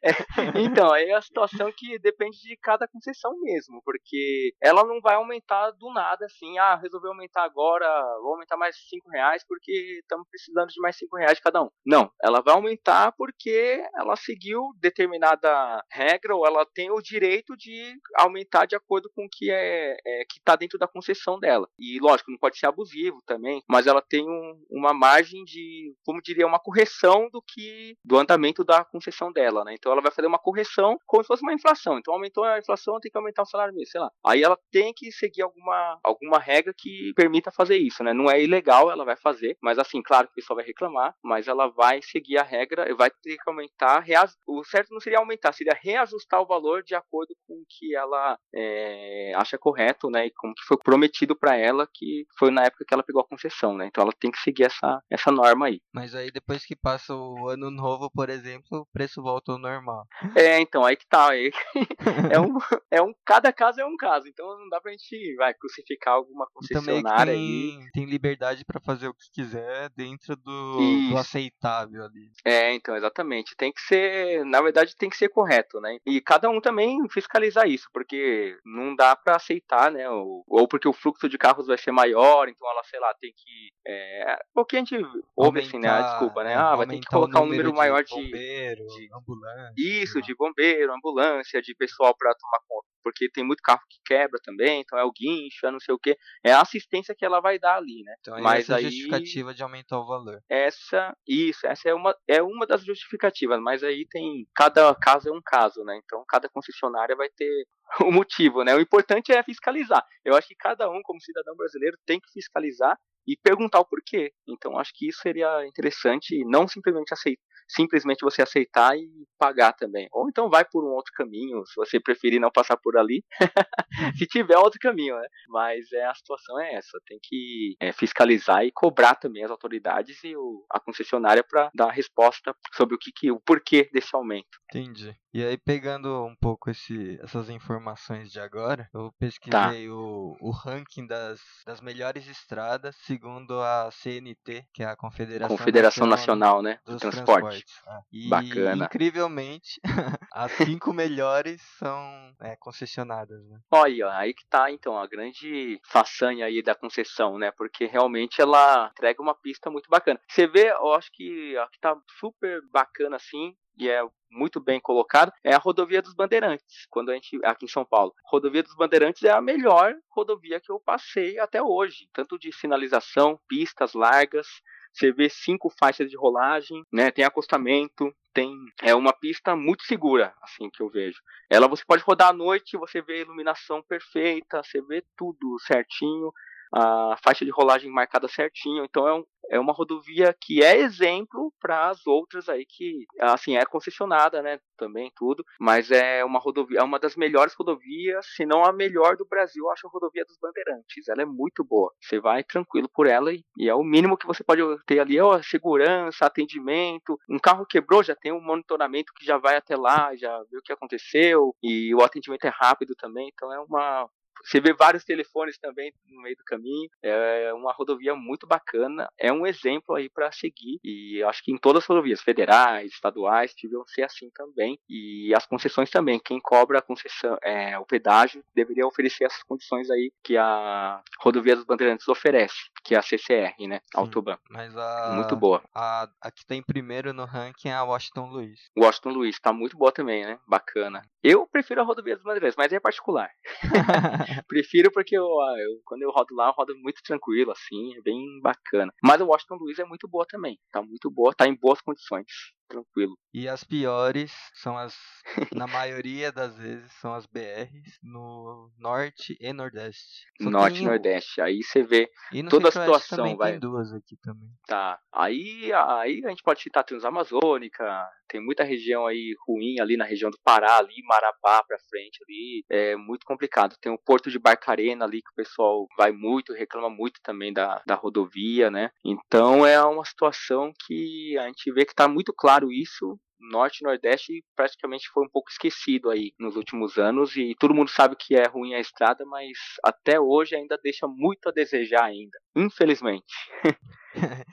A: É, então, aí é a situação que depende de cada concessão mesmo, porque ela não vai aumentar do nada assim, ah, resolveu aumentar agora, vou aumentar mais 5 reais porque estamos precisando de mais 5 reais de cada um. Não, ela vai aumentar porque ela seguiu determinada regra ou ela tem o direito de aumentar de acordo com o que é, é que está dentro da concessão dela. E lógico, não pode ser abusivo também, mas ela tem um- uma margem de, como diria, uma correção do que do andamento da concessão dela, né? Então ela vai fazer uma correção como se fosse uma inflação. Então aumentou a inflação, tem que aumentar o salário mínimo, sei lá. Aí ela tem que seguir alguma, alguma regra que permita fazer isso, né? Não é ilegal, ela vai fazer, mas assim, claro que o pessoal vai reclamar, mas ela vai seguir a regra e vai ter que aumentar. reaj- O certo não seria aumentar, seria reajustar o valor de acordo com o que ela é, acha correto, né? E como que foi prometido para ela, que foi na época que ela pegou a concessão, né? Então ela tem que seguir essa, essa norma aí.
B: Mas aí depois que passa o ano novo, por exemplo, o preço volta ao normal.
A: É, então, aí que tá. Aí, [LAUGHS] é um, é um, cada caso é um caso, então não dá pra gente, vai, crucificar alguma
B: que
A: concessionária aí.
B: tem, tem liberdade pra fazer o que quiser dentro do, do aceitável ali.
A: É, então, exatamente. Tem que ser, na verdade, tem que ser correto, né? E cada um também fiscalizar isso, porque não dá pra aceitar, né? Ou, ou porque o fluxo de carros vai ser maior, então ela, sei lá, tem que. É, o que a gente ouve assim, né? Ah,
B: Aumentar,
A: Desculpa, né?
B: é,
A: Ah, vai ter que
B: aumentar o
A: colocar um número maior de.
B: bombeiro,
A: de-
B: ambulância.
A: Isso, de bombeiro, ambulância, de pessoal para tomar conta, porque tem muito carro que quebra também, então é o guincho, é não sei o que, é a assistência que ela vai dar ali, né?
B: Então
A: Mas
B: essa
A: aí-
B: justificativa de aumentar o valor.
A: Essa, isso, essa é uma, é uma das justificativas, mas aí tem, cada caso é um caso, né? Então cada concessionária vai ter [LAUGHS] o motivo, né? O importante é fiscalizar. Eu acho que cada um, como cidadão brasileiro, tem que fiscalizar e perguntar o porquê. Então acho que isso seria interessante não simplesmente aceitar simplesmente você aceitar e pagar também. Ou então vai por um outro caminho, se você preferir não passar por ali, [LAUGHS] se tiver outro caminho, né? Mas é, a situação é essa, tem que é, fiscalizar e cobrar também as autoridades e o, a concessionária para dar a resposta sobre o que, que o porquê desse aumento.
B: Entendi. E aí, pegando um pouco esse, essas informações de agora, eu pesquisei tá. o, o ranking das, das melhores estradas segundo a CNT, que é a Confederação,
A: Confederação Nacional, Nacional né, do Transporte.
B: Ah, e, Bacana. Incrivelmente, [LAUGHS] as cinco melhores são é, concessionadas, né?
A: Olha, aí que tá, então, a grande façanha aí da concessão, né? Porque realmente ela entrega uma pista muito bacana. Você vê, eu acho que a que tá super bacana assim, e é muito bem colocado, é a rodovia dos Bandeirantes, quando a gente aqui em São Paulo. Rodovia dos Bandeirantes é a melhor rodovia que eu passei até hoje, tanto de sinalização, pistas largas, você vê cinco faixas de rolagem, né? Tem acostamento, tem é uma pista muito segura, assim que eu vejo. Ela você pode rodar à noite, você vê a iluminação perfeita, você vê tudo certinho a faixa de rolagem marcada certinho. Então é, um, é uma rodovia que é exemplo para as outras aí que, assim, é concessionada, né? Também tudo, mas é uma rodovia, é uma das melhores rodovias, se não a melhor do Brasil, eu acho a rodovia dos Bandeirantes. Ela é muito boa. Você vai tranquilo por ela e, e é o mínimo que você pode ter ali, ó, segurança, atendimento. Um carro quebrou, já tem um monitoramento que já vai até lá, já vê o que aconteceu e o atendimento é rápido também. Então é uma você vê vários telefones também no meio do caminho. É uma rodovia muito bacana. É um exemplo aí para seguir. E acho que em todas as rodovias, federais, estaduais, deviam ser assim também. E as concessões também. Quem cobra a concessão, é, o pedágio, deveria oferecer essas condições aí que a rodovia dos Bandeirantes oferece, que é a CCR, né? Sim, Autobahn.
B: Mas a,
A: muito boa.
B: A, a que tem primeiro no ranking é a Washington Luiz.
A: Washington Luiz, tá muito boa também, né? Bacana. Eu prefiro a rodovia dos Bandeirantes, mas é particular. [LAUGHS] [LAUGHS] Prefiro porque eu, ah, eu, quando eu rodo lá, eu rodo muito tranquilo, assim, é bem bacana. Mas o Washington Luiz é muito boa também. Tá muito boa, tá em boas condições tranquilo.
B: E as piores são as, [LAUGHS] na maioria das vezes, são as BRs no norte e nordeste.
A: Só norte e nordeste. Aí você vê toda a situação,
B: também
A: vai.
B: Tem duas aqui também.
A: Tá. Aí, aí a gente pode citar Transamazônica, tem muita região aí ruim ali na região do Pará, ali, Marabá pra frente ali. É muito complicado. Tem o Porto de Barcarena ali que o pessoal vai muito, reclama muito também da, da rodovia, né? Então é uma situação que a gente vê que tá muito claro claro isso, Norte e Nordeste praticamente foi um pouco esquecido aí nos últimos anos e todo mundo sabe que é ruim a estrada, mas até hoje ainda deixa muito a desejar ainda, infelizmente. [LAUGHS]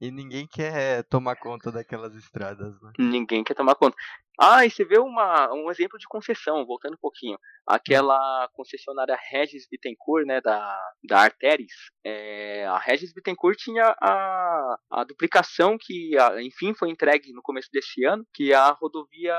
B: e ninguém quer tomar conta daquelas estradas, né?
A: Ninguém quer tomar conta. Ah, e você vê uma, um exemplo de concessão, voltando um pouquinho. Aquela concessionária Regis Bittencourt, né, da, da Arteris. É, a Regis Bittencourt tinha a, a duplicação que, a, enfim, foi entregue no começo desse ano, que é a rodovia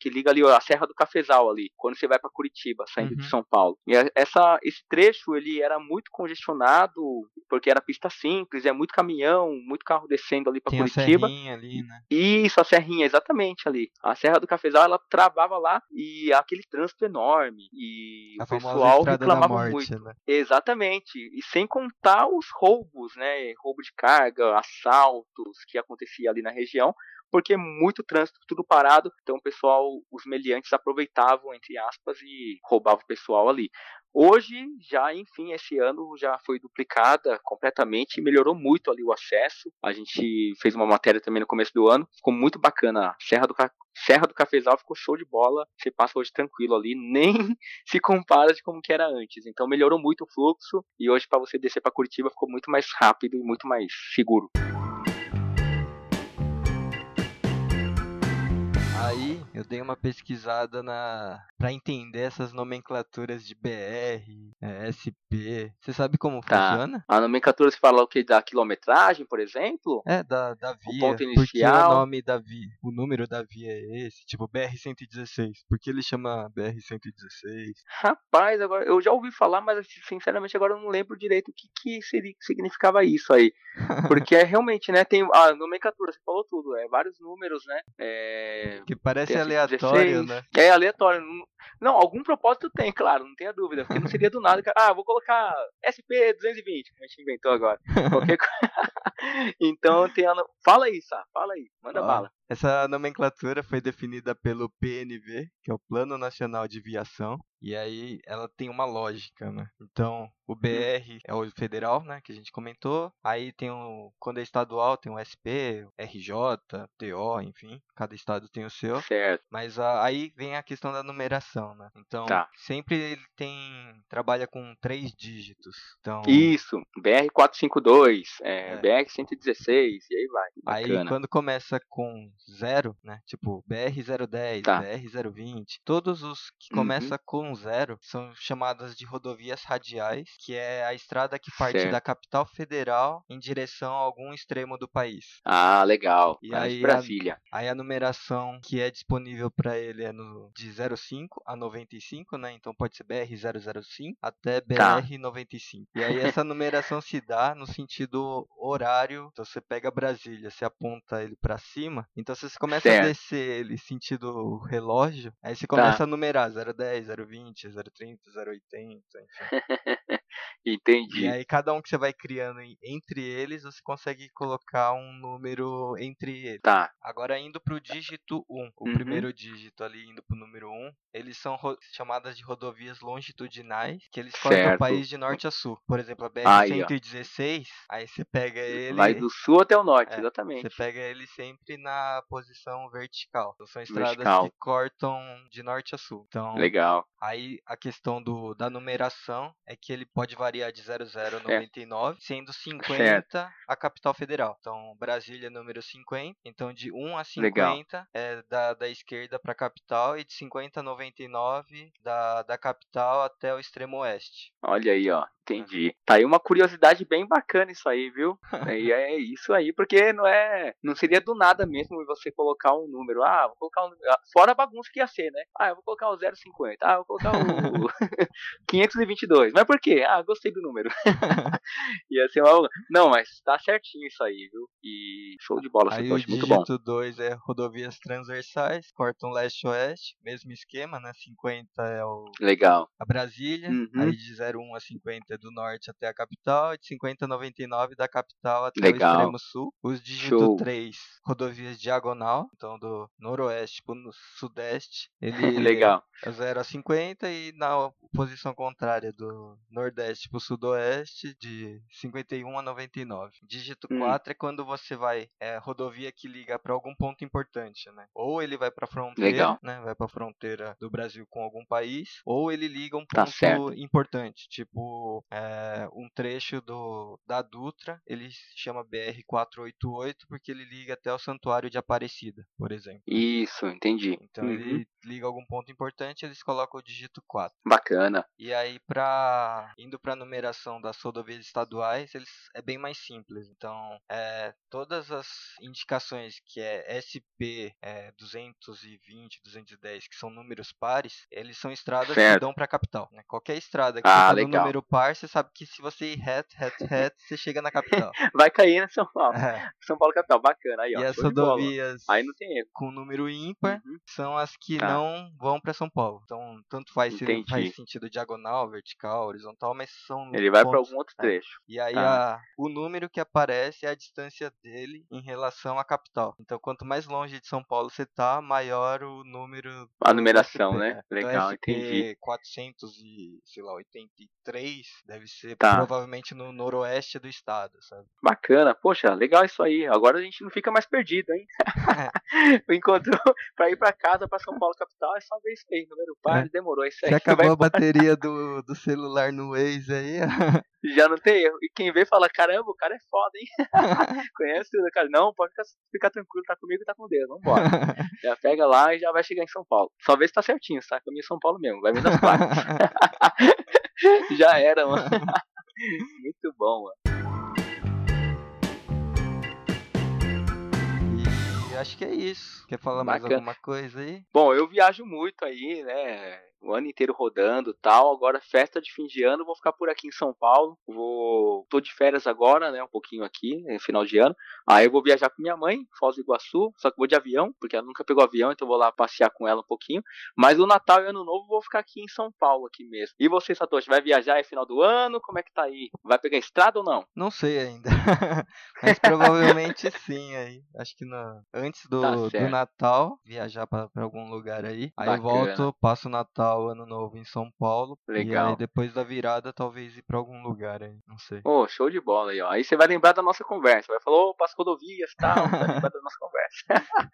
A: que liga ali a Serra do Cafezal ali, quando você vai para Curitiba, saindo uhum. de São Paulo. E essa, esse trecho, ele era muito congestionado, porque era pista simples, é muito caminhão, muito carro descendo ali para Curitiba.
B: A serrinha ali, né?
A: Isso, a serrinha, exatamente ali. A Serra do Cafezal, ela travava lá e aquele trânsito enorme. E
B: a
A: o pessoal reclamava
B: morte,
A: muito.
B: Né?
A: Exatamente. E sem contar os roubos, né? Roubo de carga, assaltos que acontecia ali na região porque muito trânsito, tudo parado, então o pessoal, os meliantes aproveitavam, entre aspas, e roubavam o pessoal ali. Hoje, já, enfim, esse ano já foi duplicada completamente melhorou muito ali o acesso. A gente fez uma matéria também no começo do ano, ficou muito bacana. Serra do, Serra do Cafezal ficou show de bola, você passa hoje tranquilo ali, [LAUGHS] nem se compara de como que era antes. Então melhorou muito o fluxo e hoje para você descer para Curitiba ficou muito mais rápido e muito mais seguro.
B: Eu dei uma pesquisada na para entender essas nomenclaturas de BR, é, SP. Você sabe como tá. funciona?
A: A nomenclatura se fala o que da quilometragem, por exemplo?
B: É, da, da via. O ponto inicial. o nome da via, o número da via é esse, tipo BR 116. Por que ele chama BR 116?
A: Rapaz, agora eu já ouvi falar, mas sinceramente agora eu não lembro direito o que que seria, significava isso aí. [LAUGHS] Porque é realmente, né, tem a nomenclatura, você falou tudo, é vários números, né? É,
B: que parece aleatório, 16, né?
A: É aleatório. Não, algum propósito tem, claro, não tenha dúvida. Porque não seria do nada. Ah, vou colocar SP220, como a gente inventou agora. Qualquer coisa. [LAUGHS] então tem a... Fala aí, Sá, fala aí, manda bala.
B: Essa nomenclatura foi definida pelo PNV, que é o Plano Nacional de Viação, e aí ela tem uma lógica, né? Então, o
A: Hum.
B: BR é o federal, né, que a gente comentou. Aí tem o quando é estadual tem o SP, RJ, TO, enfim, cada estado tem o seu.
A: Certo.
B: Mas a- aí vem a questão da numeração, né? Então,
A: Tá.
B: sempre ele tem trabalha com três dígitos. Então,
A: Isso, BR-452, é,
B: É.
A: BR-116, e aí vai.
B: Aí
A: Bacana.
B: quando começa com zero, né? Tipo BR-010,
A: Tá.
B: BR-020, todos os que
A: Uhum.
B: começam com zero são chamadas de rodovias radiais, que é a estrada que parte
A: Certo.
B: da capital federal em direção a algum extremo do país.
A: Ah, legal.
B: E
A: Parece
B: aí,
A: Brasília.
B: Aí a numeração que é disponível para ele é no, de 05 a 95, né? Então pode ser BR-005 até
A: Tá.
B: BR-95. E aí essa numeração se dá no sentido horário. Então você pega Brasília, você aponta ele para cima. Então se você começa
A: Certo.
B: a descer ele sentido relógio, aí você
A: Tá.
B: começa a numerar 010, 020, 030, 080, enfim. [LAUGHS]
A: Entendi.
B: E aí cada um que você vai criando entre eles, você consegue colocar um número entre eles.
A: Tá.
B: Agora indo pro dígito 1, o
A: Uhum.
B: primeiro dígito ali indo pro número 1, eles são chamadas de rodovias longitudinais, que eles cortam
A: Certo.
B: o país de norte a sul. Por exemplo, a
A: Aí, ó.
B: BR-116, aí você pega ele,
A: Vai do sul até o norte,
B: É,
A: exatamente.
B: você pega ele sempre na posição vertical. Então são estradas
A: Vertical.
B: que cortam de norte a sul. Então,
A: Legal.
B: Aí a questão do, da numeração é que ele pode variar de 00 a 99, sendo 50 a capital federal. Então Brasília é número 50, então de 1 a 50 é da, da esquerda para a capital e de 50 a 99 da, da capital até o extremo oeste.
A: Olha aí, ó. Entendi. Tá aí uma curiosidade bem bacana isso aí, viu? [LAUGHS] E é isso aí, porque não é. Não seria do nada mesmo você colocar um número. Ah, vou colocar um. ah, Fora a bagunça que ia ser, né? Ah, eu vou colocar o 050. Ah, eu vou colocar o [LAUGHS] [LAUGHS] 522. Mas por quê? Ah, gostei do número. [LAUGHS] ser uma. Não, mas tá certinho isso aí, viu? E show de bola,
B: Aí o
A: Satoshi. Muito bom.
B: dígito 2 é rodovias transversais, cortam leste-oeste, mesmo esquema, né? 50 é o
A: Legal.
B: a Brasília,
A: Uhum.
B: aí de 01 a 50 é do norte até a capital, e de 50 a 99 da capital até
A: Legal.
B: o extremo sul. Os dígitos
A: Show.
B: 3, rodovias diagonal, então do noroeste para o sudeste, [LAUGHS] ele
A: Legal.
B: é 0 a 50 e na posição contrária do nordeste para o sudoeste, de 51 a 99. Dígito
A: Hum.
B: 4 é quando você vai, é rodovia que liga para algum ponto importante, né? Ou ele vai para fronteira,
A: Legal.
B: né? Vai para fronteira do Brasil com algum país, ou ele liga um
A: Tá
B: ponto
A: certo.
B: importante, tipo é, um trecho do da Dutra, ele chama BR 488 porque ele liga até o Santuário de Aparecida, por exemplo.
A: Isso, entendi.
B: Então
A: Uhum.
B: ele liga algum ponto importante, eles colocam o dígito 4.
A: Bacana.
B: E aí, pra, indo para a numeração das rodovias estaduais, eles, é bem mais simples. Então, é, todas as indicações que é SP é, 220, 210, que são números pares, eles são estradas
A: Certo.
B: que dão para a capital. Né? Qualquer estrada que
A: Ah,
B: no
A: legal.
B: número par, você sabe que se você ir reto, reto, reto, você chega na capital. [LAUGHS]
A: Vai cair na São Paulo.
B: É.
A: São Paulo capital. Bacana. Aí, ó.
B: E as rodovias
A: Aí não tem erro.
B: com número ímpar
A: Uhum.
B: são as que
A: Tá.
B: não vão para São Paulo. Então, tanto faz se faz sentido diagonal, vertical, horizontal, mas são
A: Ele vai pra
B: pontos-
A: algum outro
B: é.
A: trecho.
B: E aí
A: Tá.
B: a- o número que aparece é a distância dele em relação à capital. Então, quanto mais longe de São Paulo você tá, maior o número
A: A numeração,
B: SP,
A: né?
B: Então,
A: Legal,
B: SP
A: entendi.
B: 400 e, sei lá, 83 deve ser
A: Tá.
B: provavelmente no noroeste do estado, sabe?
A: Bacana. Poxa, legal isso aí. Agora a gente não fica mais perdido, hein? [LAUGHS] [LAUGHS] Encontrou [LAUGHS] pra ir pra casa, pra São Paulo capital, é só ver isso aí. Número par,
B: É.
A: demorou. Isso aí.
B: Se acabou a bateria do, do celular no Waze aí,
A: Já não tem erro. E quem vê fala, caramba, o cara é foda, hein? [LAUGHS] Conhece tudo, cara. Não, pode ficar, ficar tranquilo, tá comigo e tá com Deus. Vambora. [LAUGHS] já pega lá e já vai chegar em São Paulo. Só vê se tá certinho, tá? Caminho São Paulo mesmo. Vai vir das placas. [LAUGHS] já era, mano. Muito bom, mano.
B: E acho que é isso. Quer falar mais
A: Bacana.
B: alguma coisa aí?
A: Bom, eu viajo muito aí, né? O ano inteiro rodando tal. Agora, festa de fim de ano, vou ficar por aqui em São Paulo. Vou. tô de férias agora, né? Um pouquinho aqui, final de ano. Aí eu vou viajar com minha mãe, Foz do Iguaçu, só que vou de avião, porque ela nunca pegou avião, então vou lá passear com ela um pouquinho. Mas o Natal e Ano Novo vou ficar aqui em São Paulo, aqui mesmo. E você, Satoshi, vai viajar aí final do ano? Como é que tá aí? Vai pegar estrada ou não?
B: Não sei ainda. [LAUGHS] Mas provavelmente [LAUGHS] sim aí. Acho que no... antes do, tá do Natal, viajar para algum lugar aí. Aí Bacana. volto, passo o Natal, Ano Novo em São Paulo. Legal. E aí depois da virada, talvez ir para algum lugar aí. Não sei.
A: Ô, oh, show de bola aí, ó. Aí você vai lembrar da nossa conversa. Vai falar, ô, oh, passo rodovias e tal. [LAUGHS] vai lembrar da nossa conversa. [LAUGHS]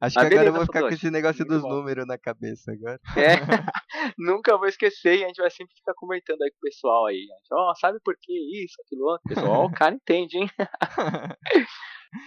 B: Acho que agora eu vou ficar com esse negócio Muito dos bom. números na cabeça agora. [LAUGHS]
A: É. Nunca vou esquecer e a gente vai sempre ficar comentando aí com o pessoal aí. Ó, oh, sabe por que isso, aquilo outro? Pessoal, o cara entende, hein?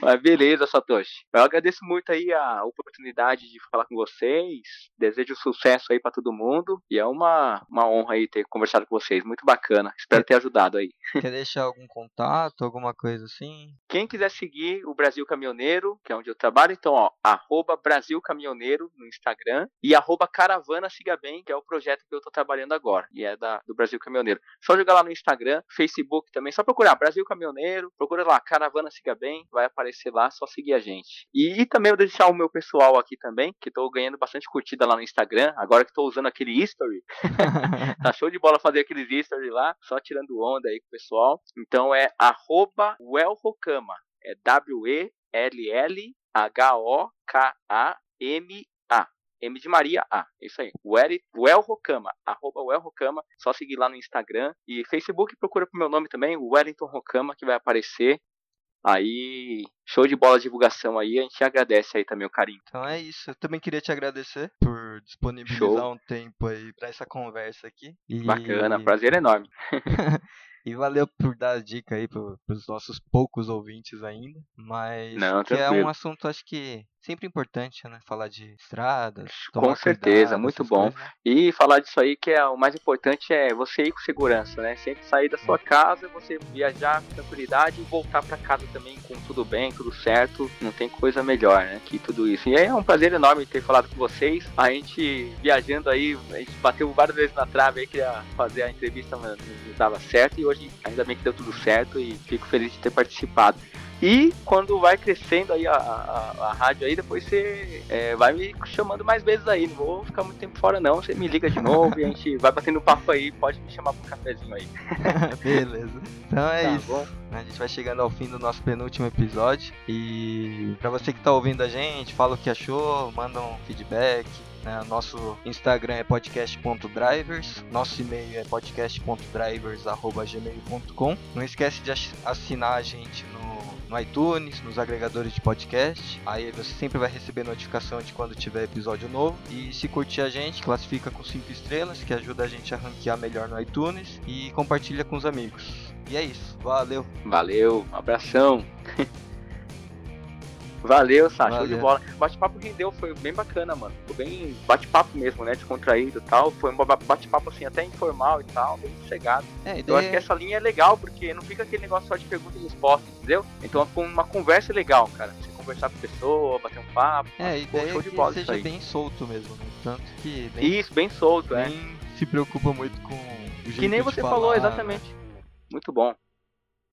A: Mas beleza, Satoshi. Eu agradeço muito aí a oportunidade de falar com vocês. Desejo sucesso aí para todo mundo. E é uma, uma honra aí ter conversado com vocês. Muito bacana. Espero ter ajudado aí. [LAUGHS]
B: Quer deixar algum contato, alguma coisa assim?
A: Quem quiser seguir o Brasil Caminhoneiro, que é onde eu trabalho, então, ó, arroba Brasil Caminhoneiro no Instagram e arroba Caravana Siga Bem, que é o projeto que eu tô trabalhando agora. E é da, do Brasil Caminhoneiro. Só jogar lá no Instagram, Facebook também. Só procurar Brasil Caminhoneiro. Procura lá, Caravana Siga Bem. Vai aparecer lá, só seguir a gente. E, e também vou deixar o meu pessoal aqui também, que estou ganhando bastante curtida lá no Instagram, agora que estou usando aquele history. [LAUGHS] tá show de bola fazer aqueles history lá, só tirando onda aí com o pessoal. Então é arroba Wellhokama. É W-E-L-L-H-O-K-A-M-A. M de Maria A. Isso aí. Wellhokama. Arroba Wellhokama. Só seguir lá no Instagram. E Facebook procura pro meu nome também, Wellington Rokama, que vai aparecer. Aí, show de bola de divulgação aí, a gente agradece aí também o carinho.
B: Então é isso, eu também queria te agradecer por disponibilizar show. um tempo aí para essa conversa aqui.
A: E... Bacana, prazer enorme. [LAUGHS]
B: E valeu por dar a dica aí para os nossos poucos ouvintes ainda. Mas Não, que é um assunto, acho que sempre importante, né? Falar de estradas.
A: Com certeza, cuidado, muito bom. Coisas, né? E falar disso aí que é o mais importante é você ir com segurança, né? Sempre sair da sua casa, você viajar com tranquilidade e voltar para casa também com tudo bem, tudo certo. Não tem coisa melhor, né? Que tudo isso. E é um prazer enorme ter falado com vocês. A gente viajando aí, a gente bateu várias vezes na trave aí, queria fazer a entrevista, mas não dava certo. E hoje ainda bem que deu tudo certo e fico feliz de ter participado. E quando vai crescendo aí a, a, a rádio aí, depois você é, vai me chamando mais vezes aí. Não vou ficar muito tempo fora não. Você me liga de novo e a gente vai batendo papo aí. Pode me chamar para um cafezinho aí. [LAUGHS]
B: Beleza. Então é tá isso. Bom. A gente vai chegando ao fim do nosso penúltimo episódio. E para você que tá ouvindo a gente, fala o que achou, manda um feedback, né? Nosso Instagram é podcast.drivers, nosso e-mail é podcast.drivers.gmail.com. Não esquece de assinar a gente no, no iTunes, nos agregadores de podcast. Aí você sempre vai receber notificação de quando tiver episódio novo. E se curtir a gente, classifica com 5 estrelas, que ajuda a gente a ranquear melhor no iTunes. E compartilha com os amigos. E é isso. Valeu.
A: Valeu. Um abração. [LAUGHS] Valeu, Sá, show de bola. Bate-papo rendeu, foi bem bacana, mano. Foi bem bate-papo mesmo, né? Descontraído e tal. Foi um bate-papo assim, até informal e tal, bem sossegado. É, Eu acho que essa linha é legal, porque não fica aquele negócio só de pergunta e resposta, entendeu? Então é uma conversa legal, cara. Você conversar com a pessoa, bater um papo.
B: É, e daí show de bola seja bem solto mesmo, né? Tanto que.
A: Bem, isso, bem solto,
B: nem é. se preocupa muito com o jeito
A: Que nem você
B: falar,
A: falou, exatamente. Né? Muito bom.